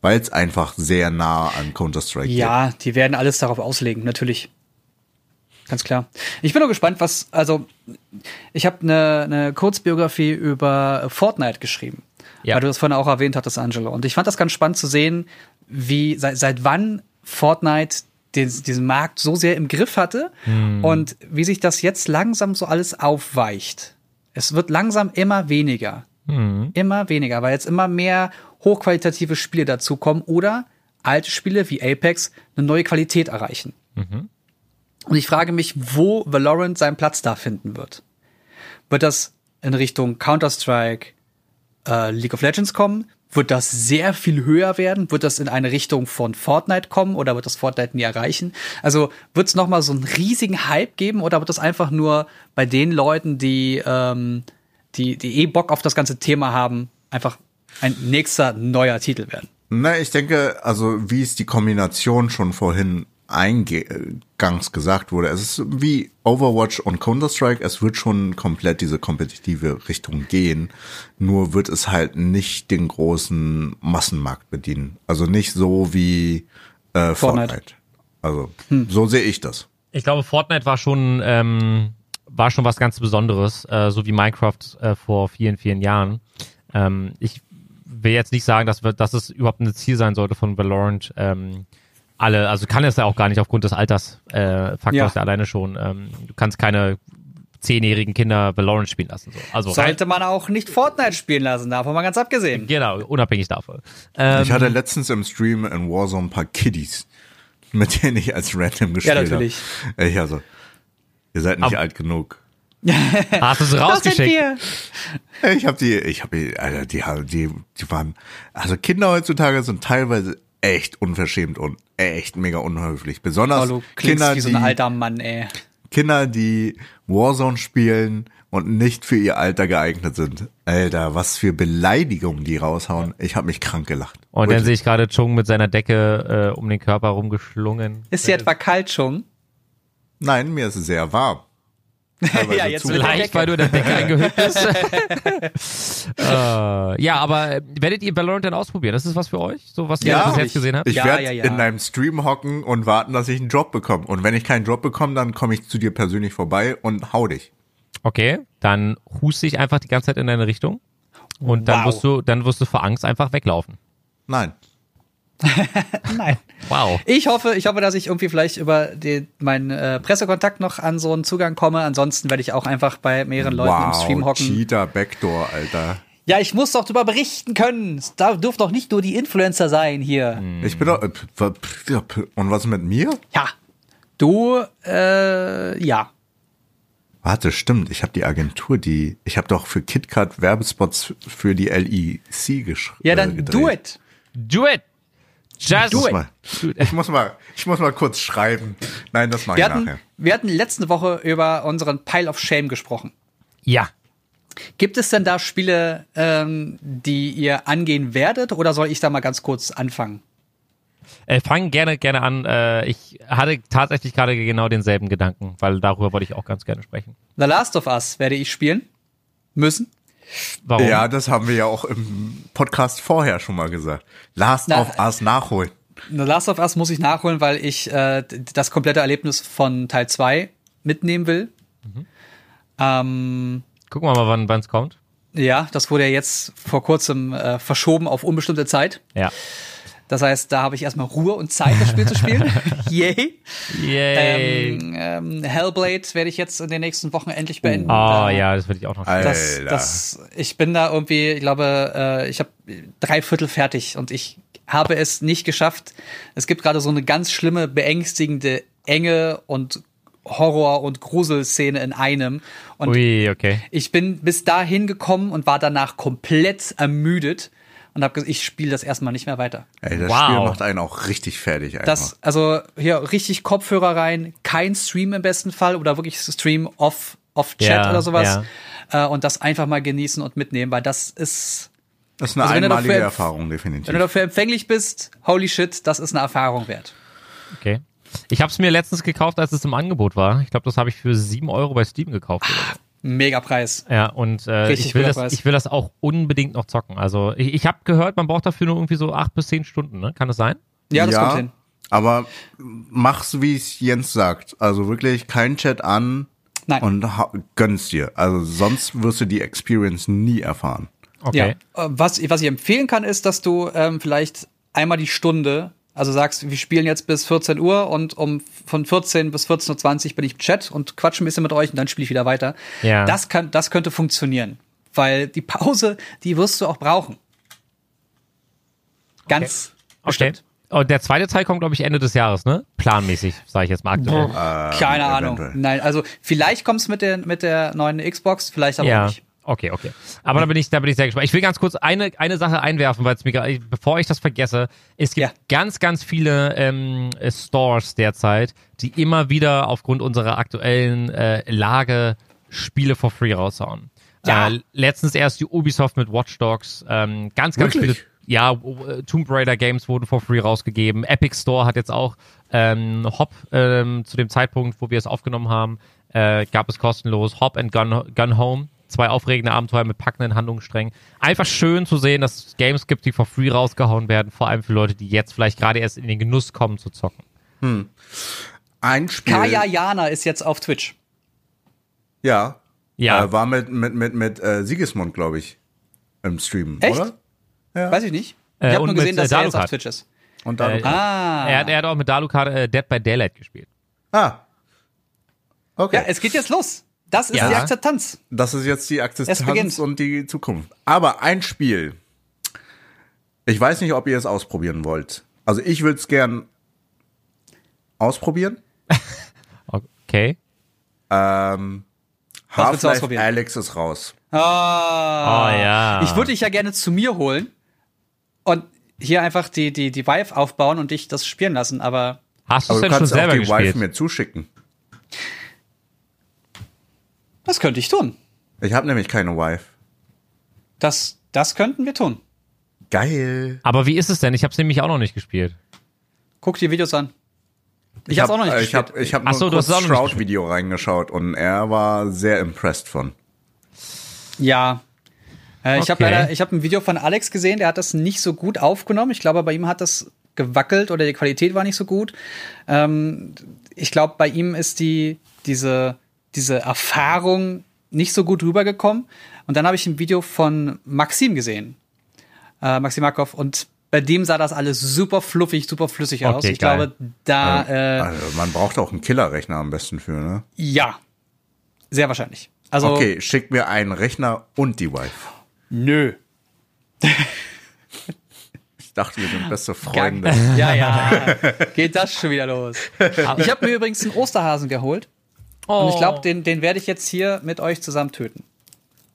Weil es einfach sehr nah an Counter-Strike geht. Ja, die werden alles darauf auslegen, natürlich. Ganz klar. Ich bin nur gespannt, was, also, ich habe eine, eine Kurzbiografie über Fortnite geschrieben. Ja. Weil du das vorhin auch erwähnt hattest, Angelo. Und ich fand das ganz spannend zu sehen, wie, seit, seit wann Fortnite den, diesen Markt so sehr im Griff hatte und wie sich das jetzt langsam so alles aufweicht. Es wird langsam immer weniger. Immer weniger, weil jetzt immer mehr hochqualitative Spiele dazukommen oder alte Spiele wie Apex eine neue Qualität erreichen. Und ich frage mich, wo Valorant seinen Platz da finden wird. Wird das in Richtung Counter-Strike, äh, League of Legends kommen? Wird das sehr viel höher werden? Wird das in eine Richtung von Fortnite kommen oder wird das Fortnite nie erreichen? Also wird es nochmal so einen riesigen Hype geben oder wird das einfach nur bei den Leuten, die, ähm, die, die eh Bock auf das ganze Thema haben, einfach ein nächster neuer Titel werden? Na, ich denke, also wie es die Kombination schon vorhin eingangs gesagt wurde, es ist wie Overwatch und Counter-Strike, es wird schon komplett diese kompetitive Richtung gehen, nur wird es halt nicht den großen Massenmarkt bedienen. Also nicht so wie äh, Fortnite. Fortnite. Also so sehe ich das. Ich glaube, Fortnite war schon, ähm, war schon was ganz Besonderes, äh, so wie Minecraft äh, vor vielen, vielen Jahren. Ähm, ich will jetzt nicht sagen, dass, wir, dass es überhaupt ein Ziel sein sollte von Valorant. Ähm, alle, also kann es ja auch gar nicht aufgrund des Alters äh, Ja. ja. alleine schon. Ähm, du kannst keine zehnjährigen Kinder Valorant spielen lassen. So. Also Sollte man auch nicht Fortnite spielen lassen, davon mal ganz abgesehen. genau, unabhängig davon. Ähm, Ich hatte letztens im Stream in Warzone ein paar Kiddies, mit denen ich als Random gespielt habe. natürlich. Ich also, ihr seid nicht Aber- alt genug. hast du es rausgeschickt? Ich habe die, ich habe die, Alter, die, haben- die, die waren, also Kinder heutzutage sind teilweise echt unverschämt und echt mega unhöflich. Besonders Oh, du klingst Kinder, wie so die, ein alter Mann, ey. Kinder, die Warzone spielen und nicht für ihr Alter geeignet sind. Alter, was für Beleidigungen die raushauen. Ich habe mich krank gelacht. Und dann Wirklich. sehe ich gerade Chung mit seiner Decke äh, um den Körper rumgeschlungen. Ist sie etwa kalt schon? Nein, mir ist es sehr warm. Ja, jetzt. Vielleicht, weil du in der Decke eingehüllt bist. äh, ja, aber äh, werdet ihr Valorant dann ausprobieren? Das ist was für euch? So was ihr Ja. bis jetzt gesehen habt? Ich Ja, werde ja, ja. in deinem Stream hocken und warten, dass ich einen Job bekomme. Und wenn ich keinen Job bekomme, dann komme ich zu dir persönlich vorbei und hau dich. Okay, dann huste ich einfach die ganze Zeit in deine Richtung. Und dann Wow. wirst du, dann wirst du vor Angst einfach weglaufen. Nein. Nein. Wow. Ich hoffe, ich hoffe, dass ich irgendwie vielleicht über den, meinen äh, Pressekontakt noch an so einen Zugang komme. Ansonsten werde ich auch einfach bei mehreren Leuten im Stream wow, hocken. Cheater Backdoor, Alter. Ja, ich muss doch darüber berichten können. Es darf, dürfen doch nicht nur die Influencer sein hier. Ich bin doch. äh, Und was mit mir? Ja. Du, äh, ja. Warte, stimmt. Ich habe die Agentur, die. Ich habe doch für KitKat Werbespots für die LEC geschrieben. Ja, dann do it. Do it! Just Do it. mal, ich muss mal, ich muss mal kurz schreiben. Nein, das mache Wir ich hatten, nachher. wir hatten letzte Woche über unseren Pile of Shame gesprochen. Ja. Gibt es denn da Spiele, ähm, die ihr angehen werdet oder soll ich da mal ganz kurz anfangen? Äh, fang gerne, gerne an. Äh, ich hatte tatsächlich gerade genau denselben Gedanken, weil darüber wollte ich auch ganz gerne sprechen. The Last of Us werde ich spielen müssen. Warum? Ja, das haben wir ja auch im Podcast vorher schon mal gesagt. Last Na, of Us nachholen. The Last of Us muss ich nachholen, weil ich äh, das komplette Erlebnis von Teil 2 mitnehmen will. Ähm, Gucken wir mal, wann es kommt. ja, das wurde ja jetzt vor kurzem äh, verschoben auf unbestimmte Zeit. Ja. Das heißt, da habe ich erstmal Ruhe und Zeit, das Spiel zu spielen. Yay. Yay. Ähm, ähm, Hellblade werde ich jetzt in den nächsten Wochen endlich beenden. oh Da- ja, das würde ich auch noch spielen. Das, das, ich bin da irgendwie, ich glaube, äh, ich habe drei Viertel fertig und ich habe es nicht geschafft. Es gibt gerade so eine ganz schlimme, beängstigende Enge und Horror- und Gruselszene in einem. Und Ui, okay. ich bin bis dahin gekommen und war danach komplett ermüdet und habe gesagt, ich spiele das erstmal nicht mehr weiter. Ey, das Wow. Spiel macht einen auch richtig fertig einfach. Das, also hier richtig Kopfhörer rein, kein Stream im besten Fall oder wirklich Stream off, off Chat Ja, oder sowas. Äh, und das einfach mal genießen und mitnehmen, weil das ist, das ist eine also einmalige dafür- Erfahrung, definitiv. wenn du dafür empfänglich bist, holy shit, das ist eine Erfahrung wert. Okay. Ich habe es mir letztens gekauft, als es im Angebot war. Ich glaube, das habe ich für 7 Euro bei Steam gekauft. So. Mega Preis. Ja, und äh, ich, will das, Preis. ich will das auch unbedingt noch zocken. Also ich, ich habe gehört, man braucht dafür nur irgendwie so 8 bis 10 Stunden, ne? Kann das sein? Ja, das kommt hin. Aber mach's, wie es Jens sagt. Also wirklich kein Chat an Nein. und gönn's dir. Also sonst wirst du die Experience nie erfahren. Okay. Ja. Äh, Was, was ich empfehlen kann, ist, dass du ähm, vielleicht einmal die Stunde, also sagst, wir spielen jetzt bis 14 Uhr und um von 14 bis 14.20 Uhr bin ich im Chat und quatsche ein bisschen mit euch und dann spiele ich wieder weiter. Ja. Das, kann, das könnte funktionieren. Weil die Pause, die wirst du auch brauchen. Ganz Okay. bestimmt. Und der zweite Teil kommt, glaube ich, Ende des Jahres, ne? Planmäßig, sage ich jetzt mal aktuell. Keine Ahnung. Nein, also vielleicht kommt's mit der, mit der neuen Xbox, vielleicht aber auch Ja. nicht. Okay, okay. Aber da bin ich, da bin ich sehr gespannt. Ich will ganz kurz eine, eine Sache einwerfen, weil es mir, bevor ich das vergesse, es gibt Ja. ganz, ganz viele ähm, äh, Stores derzeit, die immer wieder aufgrund unserer aktuellen äh, Lage Spiele for free raushauen. Ja. Äh, letztens erst die Ubisoft mit Watch Dogs, ähm, ganz, ganz Wirklich? viele ja, Tomb Raider Games wurden for free rausgegeben. Epic Store hat jetzt auch ähm, Hop ähm, zu dem Zeitpunkt, wo wir es aufgenommen haben, äh, gab es kostenlos Hop and Gun, Gun Home. Zwei aufregende Abenteuer mit packenden Handlungssträngen. Einfach schön zu sehen, dass es Games gibt, die for free rausgehauen werden, vor allem für Leute, die jetzt vielleicht gerade erst in den Genuss kommen zu zocken. Ein Spiel. Kaya Jana ist jetzt auf Twitch. Ja. Ja. Äh, war mit, mit, mit, mit äh, Sigismund, glaube ich, im Stream, Echt? oder? Weiß ich nicht. Äh, Ich habe und nur gesehen, mit, äh, dass er jetzt auf. Twitch ist. Und dann. Äh, Ah. Er, hat- er hat auch mit Dalukat äh, Dead by Daylight gespielt. ah. Okay. ja, es geht jetzt los. Das ist Ja. die Akzeptanz. Das ist jetzt die Akzeptanz und die Zukunft. Aber ein Spiel. Ich weiß nicht, ob ihr es ausprobieren wollt. Also ich würde es gern ausprobieren. Okay. Ähm, du Half-Life? Alex ist raus. Ah. Oh, ja. Ich würde dich ja gerne zu mir holen und hier einfach die, die, die Vive aufbauen und dich das spielen lassen, aber Hast du es du denn schon kannst auch selber die gespielt? Wife mir zuschicken. Das könnte ich tun. Ich habe nämlich keine Wife. Das, das könnten wir tun. Geil. Aber wie ist es denn? Ich habe es nämlich auch noch nicht gespielt. Guck dir Videos an. Ich, hab's auch noch nicht Ich gespielt. habe ich hab Ach nur so, ein Shroud-Video reingeschaut und er war sehr impressed von. Ja. Äh, Ich habe Okay. leider, ich habe ein Video von Alex gesehen, der hat das nicht so gut aufgenommen. Ich glaube, bei ihm hat das gewackelt oder die Qualität war nicht so gut. Ähm, ich glaube, bei ihm ist die, diese, diese Erfahrung nicht so gut rübergekommen. Und dann habe ich ein Video von Maxim gesehen. Äh, Maxim Markov. Und bei dem sah das alles super fluffig, super flüssig aus. Okay, Ich geil. glaube, da, äh, Also man braucht auch einen Killerrechner am besten für, ne? ja. Sehr wahrscheinlich. Also, Okay, schick mir einen Rechner und die Wife. nö. Ich dachte, wir sind beste Freunde. Ja, ja. Geht das schon wieder los. Ich habe mir übrigens einen Osterhasen geholt. Und ich glaube, den, den werde ich jetzt hier mit euch zusammen töten.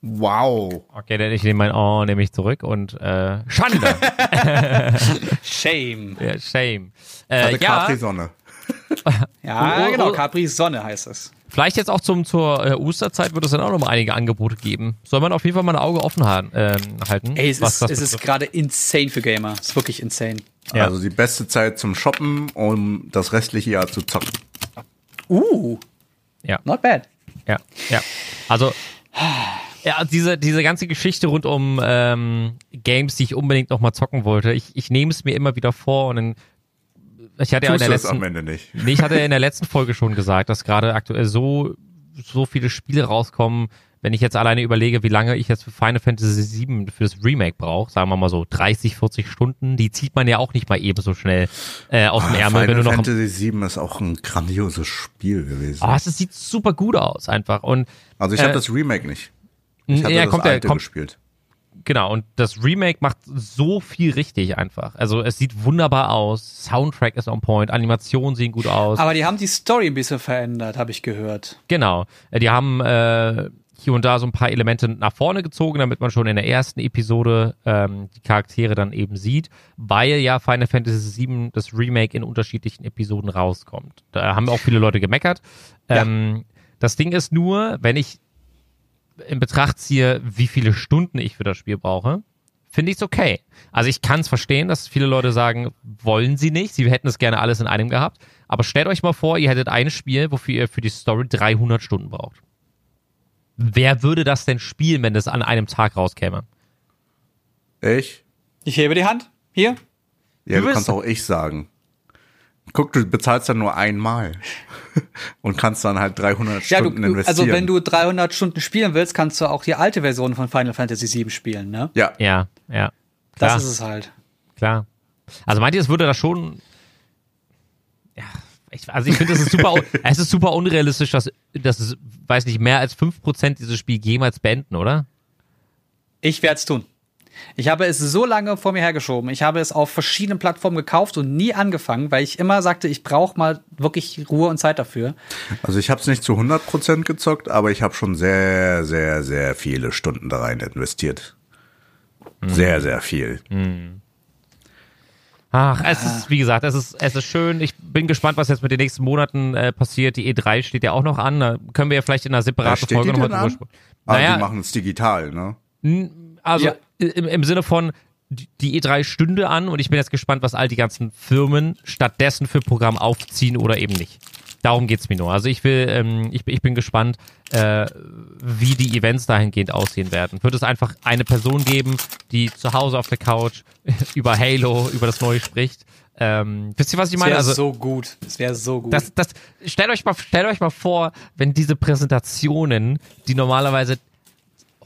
Wow. Okay, dann ich nehme mein Oh nehme ich zurück und äh, Schande. Shame. ja, shame. Äh, Hatte ja, Capri-Sonne. Ja, Oh, oh, genau. oh. Capri Sonne heißt es. vielleicht jetzt auch zum zur äh, Osterzeit wird es dann auch noch mal einige Angebote geben. Soll man auf jeden Fall mal ein Auge offen haben, ähm, halten. Ey, es was ist, es ist gerade insane für Gamer. Es ist wirklich insane. Ja. Also die beste Zeit zum Shoppen, um das restliche Jahr zu zocken. Uh, ja. not bad. Ja, ja. Also, ja, diese, diese ganze Geschichte rund um ähm, Games, die ich unbedingt noch mal zocken wollte, ich, ich nehme es mir immer wieder vor und dann, ich hatte ja in der es am letzten, Ende nicht. nee, ich hatte in der letzten Folge schon gesagt, dass gerade aktuell so, so viele Spiele rauskommen, wenn ich jetzt alleine überlege, wie lange ich jetzt für Final Fantasy VII für das Remake brauche, sagen wir mal so 30, 40 Stunden, die zieht man ja auch nicht mal eben so schnell äh, aus dem Ah, Ärmel, wenn Final du noch Fantasy VII ist auch ein grandioses Spiel gewesen. Ah, es sieht super gut aus einfach und also ich habe äh, das Remake nicht. Ich hatte ja, das kommt, alte kommt, gespielt. genau, und das Remake macht so viel richtig einfach. Also es sieht wunderbar aus, Soundtrack ist on point, Animationen sehen gut aus. Aber die haben die Story ein bisschen verändert, habe ich gehört. Genau. Äh, Die haben äh, hier und da so ein paar Elemente nach vorne gezogen, damit man schon in der ersten Episode ähm, die Charaktere dann eben sieht, weil ja Final Fantasy VII das Remake in unterschiedlichen Episoden rauskommt. Da haben auch viele Leute gemeckert. Ja. Ähm, das Ding ist nur, wenn ich in Betracht ziehe, wie viele Stunden ich für das Spiel brauche, finde ich es okay. Also ich kann es verstehen, dass viele Leute sagen, wollen sie nicht, sie hätten es gerne alles in einem gehabt. Aber stellt euch mal vor, ihr hättet ein Spiel, wofür ihr für die Story 300 Stunden braucht. Wer würde das denn spielen, wenn das an einem Tag rauskäme? Ich? Ich hebe die Hand. Hier. Ja, Du du, kannst auch ich sagen. Guck, du bezahlst dann nur einmal. Und kannst dann halt 300 Ja, Stunden du, investieren. also wenn du 300 Stunden spielen willst, kannst du auch die alte Version von Final Fantasy VII spielen, ne? Ja, Ja, ja. Das Klar, ist es halt. klar. Also meint ihr, es würde da schon. Ja, ich, also ich finde, es ist super, es ist super unrealistisch, dass, dass es, weiß nicht, mehr als 5% dieses Spiel jemals beenden, oder? Ich werde es tun. Ich habe es so lange vor mir hergeschoben. Ich habe es auf verschiedenen Plattformen gekauft und nie angefangen, weil ich immer sagte, ich brauche mal wirklich Ruhe und Zeit dafür. also ich habe es nicht zu 100% gezockt, aber ich habe schon sehr, sehr, sehr viele Stunden da rein investiert. Sehr, sehr viel. Ach, es ist, wie gesagt, es ist, es ist schön. Ich bin gespannt, was jetzt mit den nächsten Monaten äh, passiert. Die E3 steht ja auch noch an. Da können wir ja vielleicht in einer separaten steht Folge die nochmal denn drüber sprechen. Aber Naja, die machen es digital, ne? Also Ja. im, im Sinne von, die die E3 stünde an und ich bin jetzt gespannt, was all die ganzen Firmen stattdessen für Programm aufziehen oder eben nicht. Darum geht's mir nur. Also ich will, ähm, ich, bin- ich bin gespannt, äh, wie die Events dahingehend aussehen werden. Wird es einfach eine Person geben, die zu Hause auf der Couch über Halo, über das Neue spricht? Ähm, wisst ihr, was ich Das meine? wäre Also so gut. Das wäre so gut. das, das, stellt euch mal, stellt euch mal vor, wenn diese Präsentationen, die normalerweise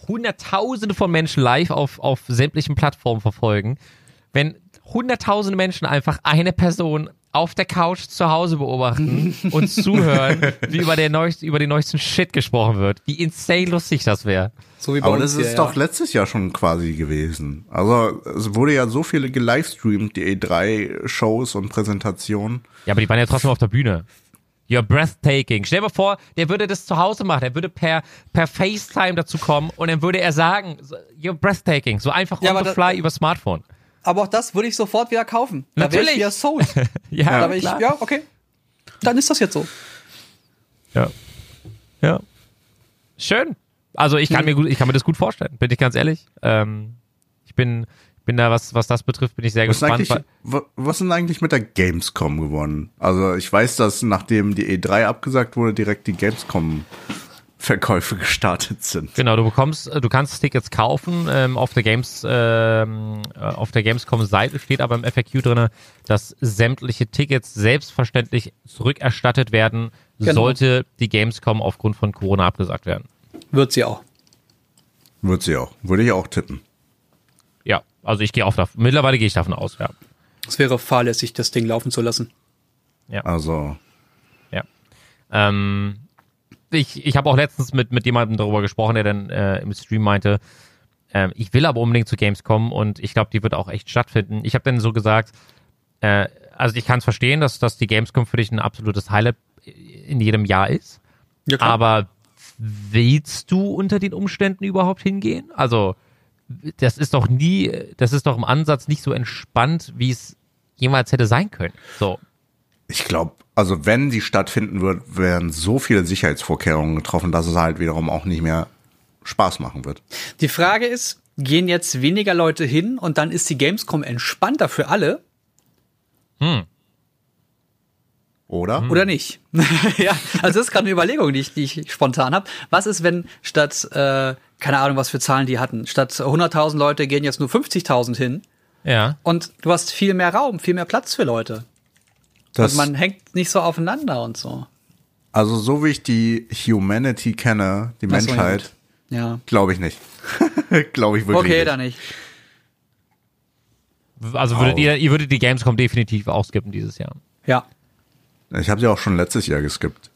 Hunderttausende von Menschen live auf, auf sämtlichen Plattformen verfolgen, wenn Hunderttausende Menschen einfach eine Person auf der Couch zu Hause beobachten und zuhören, wie über, der neuesten, über den neuesten Shit gesprochen wird. Wie insane lustig das wäre. so wie bei Aber uns das ist hier, doch ja. letztes Jahr schon quasi gewesen. Also es wurde ja so viele gelivestreamt, die E3-Shows und Präsentationen. Ja, aber die waren ja trotzdem auf der Bühne. You're breathtaking. Stell dir mal vor, der würde das zu Hause machen. Er würde per, per FaceTime dazu kommen und dann würde er sagen, you're breathtaking. So einfach Ja, on the fly über Smartphone. Aber auch das würde ich sofort wieder kaufen. Da wäre ich Natürlich. wieder sold. Ja, da ich, klar. ja, okay. Dann ist das jetzt so. Ja. Ja. Schön. Also ich Hm. kann mir gut, ich kann mir das gut vorstellen, bin ich ganz ehrlich. Ähm, ich bin, bin da, was, was das betrifft, bin ich sehr Was gespannt. was ist denn eigentlich mit der Gamescom geworden? Also ich weiß, dass nachdem die E3 abgesagt wurde, direkt die Gamescom-Verkäufe gestartet sind. Genau, du bekommst, äh, du kannst Tickets kaufen. Ähm, auf der Games, ähm, äh, auf der Gamescom-Seite steht aber im FAQ drinne, dass sämtliche Tickets selbstverständlich zurückerstattet werden, Genau. sollte die Gamescom aufgrund von Corona abgesagt werden. Wird sie auch. Wird sie auch. Würde ich auch tippen. Ja, also ich gehe auch davon, mittlerweile gehe ich davon aus, ja. Es wäre fahrlässig, das Ding laufen zu lassen. Also Ja. Ähm, ich ich habe auch letztens mit, mit jemandem darüber gesprochen, der dann äh, im Stream meinte, ähm, ich will aber unbedingt zu Gamescom und ich glaube, die wird auch echt stattfinden. Ich habe dann so gesagt, äh, also ich kann es verstehen, dass, dass die Gamescom für dich ein absolutes Highlight in jedem Jahr ist. Ja, Aber willst du unter den Umständen überhaupt hingehen? Also, das ist doch nie, das ist doch im Ansatz nicht so entspannt, wie es jemals hätte sein können. So. Ich glaube, also wenn die stattfinden wird, werden so viele Sicherheitsvorkehrungen getroffen, dass es halt wiederum auch nicht mehr Spaß machen wird. Die Frage ist, gehen jetzt weniger Leute hin und dann ist die Gamescom entspannter für alle Oder? oder nicht? ja, also das ist gerade eine Überlegung, die ich, die ich spontan habe. Was ist, wenn statt, äh, keine Ahnung, was für Zahlen die hatten, statt 100.000 Leute gehen jetzt nur 50.000 hin Ja. und du hast viel mehr Raum, viel mehr Platz für Leute. Das, und man hängt nicht so aufeinander und so. also so wie ich die Humanity kenne, die ja, Menschheit. Ja. glaube ich nicht. glaube ich wirklich Okay, nicht. dann nicht. Also würdet ihr, ihr würdet die Gamescom definitiv ausskippen dieses Jahr. Ja. Ich habe sie auch schon letztes Jahr geskippt.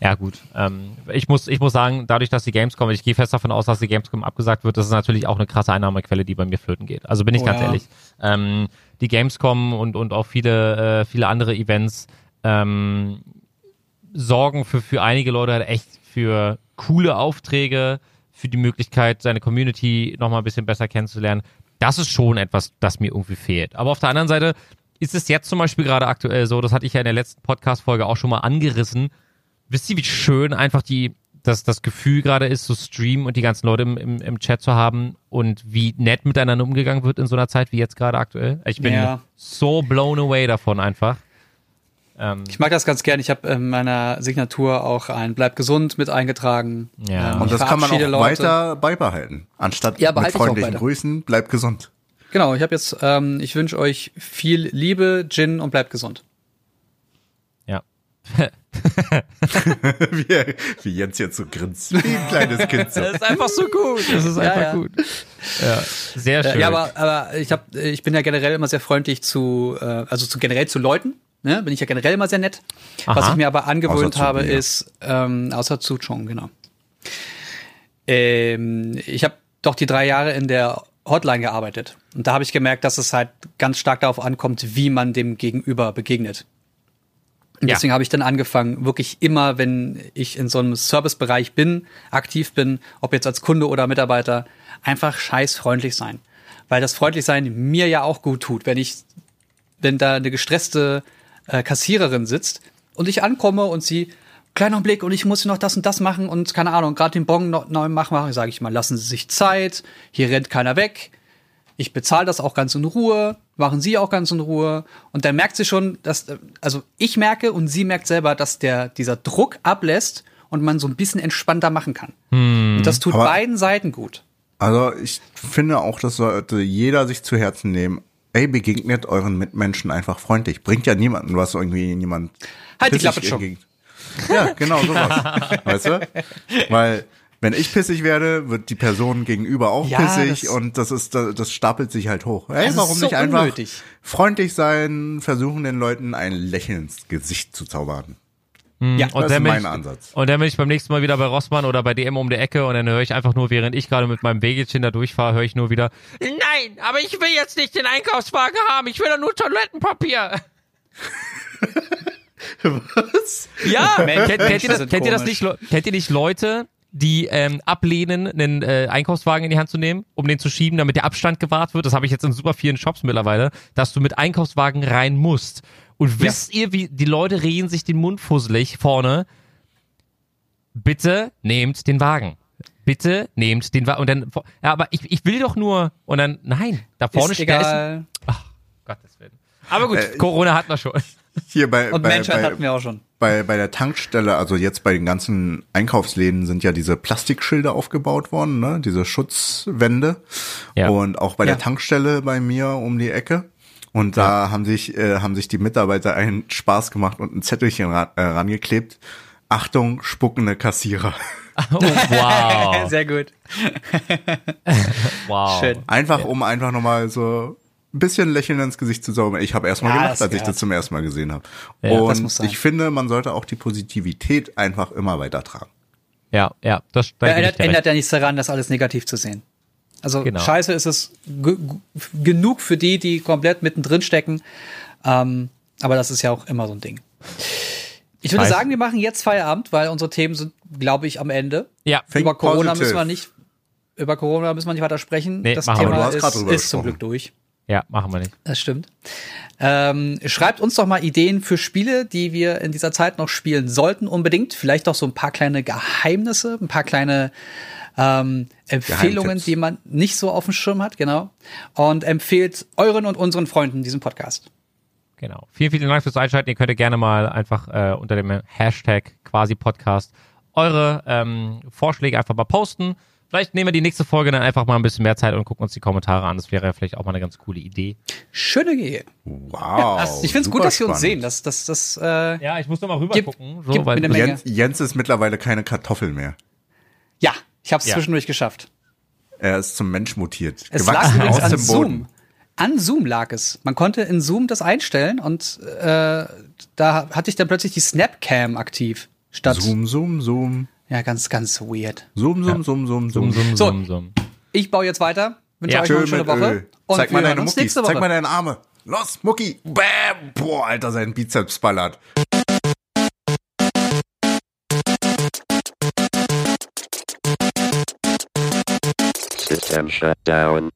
Ja, gut. Ähm, ich, muss, ich muss sagen, dadurch, dass die Gamescom, ich gehe fest davon aus, dass die Gamescom abgesagt wird, das ist natürlich auch eine krasse Einnahmequelle, die bei mir flöten geht. Also bin ich Oh ganz ja. ehrlich. Ähm, die Gamescom und, und auch viele, äh, viele andere Events ähm, sorgen für, für einige Leute halt echt für coole Aufträge, für die Möglichkeit, seine Community nochmal ein bisschen besser kennenzulernen. Das ist schon etwas, das mir irgendwie fehlt. Aber auf der anderen Seite ist es jetzt zum Beispiel gerade aktuell so, das hatte ich ja in der letzten Podcast-Folge auch schon mal angerissen. Wisst ihr, wie schön einfach die, dass das Gefühl gerade ist, zu streamen und die ganzen Leute im, im, im Chat zu haben und wie nett miteinander umgegangen wird in so einer Zeit wie jetzt gerade aktuell? Ich bin Ja. so blown away davon einfach. Ähm, Ich mag das ganz gern. Ich habe in meiner Signatur auch ein Bleib gesund mit eingetragen. Ja. Ähm, Und das kann man auch Leute. weiter beibehalten. Anstatt Ja, mit freundlichen. Grüßen, bleibt gesund. Genau, ich habe jetzt, ähm, ich wünsche euch viel Liebe, Gin und bleibt gesund. Ja. wie, wie Jens jetzt so grinst. Wie ein kleines Kind. So. Das ist einfach so gut. Das ist einfach ja. gut. Ja, sehr schön. Äh, ja, aber, aber ich hab, ich bin ja generell immer sehr freundlich zu, äh, also zu generell zu Leuten. Ne? Bin ich ja generell immer sehr nett. Was Aha. ich mir aber angewöhnt habe, mir. ist, ähm, außer zu Chong, genau. Ähm, ich habe doch die drei Jahre in der Hotline gearbeitet. Und da habe ich gemerkt, dass es halt ganz stark darauf ankommt, wie man dem Gegenüber begegnet. Und deswegen habe ich dann angefangen, wirklich immer, wenn ich in so einem Servicebereich bin, aktiv bin, ob jetzt als Kunde oder Mitarbeiter, einfach scheiß freundlich sein. Weil das Freundlichsein mir ja auch gut tut, wenn ich, wenn da eine gestresste äh, Kassiererin sitzt und ich ankomme und sie, kleiner Blick und ich muss noch das und das machen und keine Ahnung, gerade den Bon noch neu machen, sage ich mal, lassen Sie sich Zeit, hier rennt keiner weg, ich bezahle das auch ganz in Ruhe, machen Sie auch ganz in Ruhe. Und dann merkt sie schon, dass, äh, also ich merke und sie merkt selber, dass der, dieser Druck ablässt und man so ein bisschen entspannter machen kann. Und das tut Aber- beiden Seiten gut. Also ich finde auch, das sollte jeder sich zu Herzen nehmen. Ey, begegnet euren Mitmenschen einfach freundlich. Bringt ja niemanden, was irgendwie jemand. Halt die Klappe schon. Ja, genau sowas. weißt du? Weil wenn ich pissig werde, wird die Person gegenüber auch Ja, pissig das- und das ist das stapelt sich halt hoch. Ey, Das ist warum so nicht einfach unnötig. freundlich sein, versuchen den Leuten ein Lächeln ins Gesicht zu zaubern. Ja, Und Das ist mein ich, Ansatz. Und dann bin ich beim nächsten Mal wieder bei Rossmann oder bei DM um die Ecke und dann höre ich einfach nur, während ich gerade mit meinem Wägelchen da durchfahre, höre ich nur wieder, nein, aber ich will jetzt nicht den Einkaufswagen haben, ich will doch nur Toilettenpapier. Was? Ja, kennt, kennt, ihr das, kennt ihr das nicht, kennt ihr nicht Leute, die ähm, ablehnen, einen äh, Einkaufswagen in die Hand zu nehmen, um den zu schieben, damit der Abstand gewahrt wird? Das habe ich jetzt in super vielen Shops mittlerweile, dass du mit Einkaufswagen rein musst. Und wisst ihr, wie die Leute reden sich den Mund fusselig vorne? Bitte nehmt den Wagen. Bitte nehmt den Wagen. Und dann, ja, aber ich, ich will doch nur. Und dann, nein, da vorne ist steht ist egal. Ach, Gottes Willen. Aber gut, Äh, Corona hat man schon. Hier bei, Und bei, Menschheit bei, hatten wir auch schon. bei, bei der Tankstelle, also jetzt bei den ganzen Einkaufsläden sind ja diese Plastikschilder aufgebaut worden, ne? diese Schutzwände. Ja. Und auch bei Ja. der Tankstelle bei mir um die Ecke. Und da haben sich, äh, haben sich die Mitarbeiter einen Spaß gemacht und ein Zettelchen ra äh, rangeklebt. Achtung, spuckende Kassierer. Oh, wow. Sehr gut. wow. Schön. Einfach, um einfach nochmal so bisschen Lächeln ins Gesicht zu zaubern. Ich habe erstmal Ja, gelacht, das als ich das zum ersten Mal gesehen habe. Ja, das und muss sein. ich finde, man sollte auch die Positivität einfach immer weitertragen. Ja, ja, das da ändert, ändert ja nichts daran, das alles negativ zu sehen. Also Genau. scheiße ist es genug für die, die komplett mittendrin stecken. Ähm, aber das ist ja auch immer so ein Ding. Ich würde sagen, wir machen jetzt Feierabend, weil unsere Themen sind, glaube ich, am Ende. Ja, über Corona positive. müssen wir nicht, über Corona müssen wir nicht weiter sprechen. Nee, das. Thema ist, ist zum. Glück durch. Ja, machen wir nicht. Das stimmt. Ähm, schreibt uns doch mal Ideen für Spiele, die wir in dieser Zeit noch spielen sollten, unbedingt. Vielleicht auch so ein paar kleine Geheimnisse, ein paar kleine ähm, Empfehlungen, die man nicht so auf dem Schirm hat, genau. Und empfehlt euren und unseren Freunden diesen Podcast. Genau. Vielen, vielen Dank fürs Einschalten. Ihr könnt gerne mal einfach äh, unter dem Hashtag quasi Podcast eure ähm, Vorschläge einfach mal posten. Vielleicht nehmen wir die nächste Folge dann einfach mal ein bisschen mehr Zeit und gucken uns die Kommentare an. Das wäre ja vielleicht auch mal eine ganz coole Idee. Schöne Idee. Wow. ich finde es gut, dass wir uns sehen. Das, das, das, äh, Ja, ich muss doch mal rüber Gib- gucken. So, weil. Jens, Jens ist mittlerweile keine Kartoffel mehr. ja, ich habe es Ja. zwischendurch geschafft. Er ist zum Mensch mutiert. Es lag gewachsen übrigens aus an dem Zoom. Boden. An Zoom lag es. Man konnte in Zoom das einstellen und äh, da hatte ich dann plötzlich die Snapcam aktiv. Statt. Zoom, zoom, zoom. Ja, ganz, ganz weird. Zoom, zoom, zoom, zoom, zoom. summ, So. summ, summ. Ich baue jetzt weiter. Wünsche Ja. euch noch eine Schön schöne Woche. Öl. Und Zeig mal deine Muckis. nächste Woche. Zeig mal deine Arme. Los, Mucki. Bam. Boah, Alter, sein Bizeps ballert. System shut down.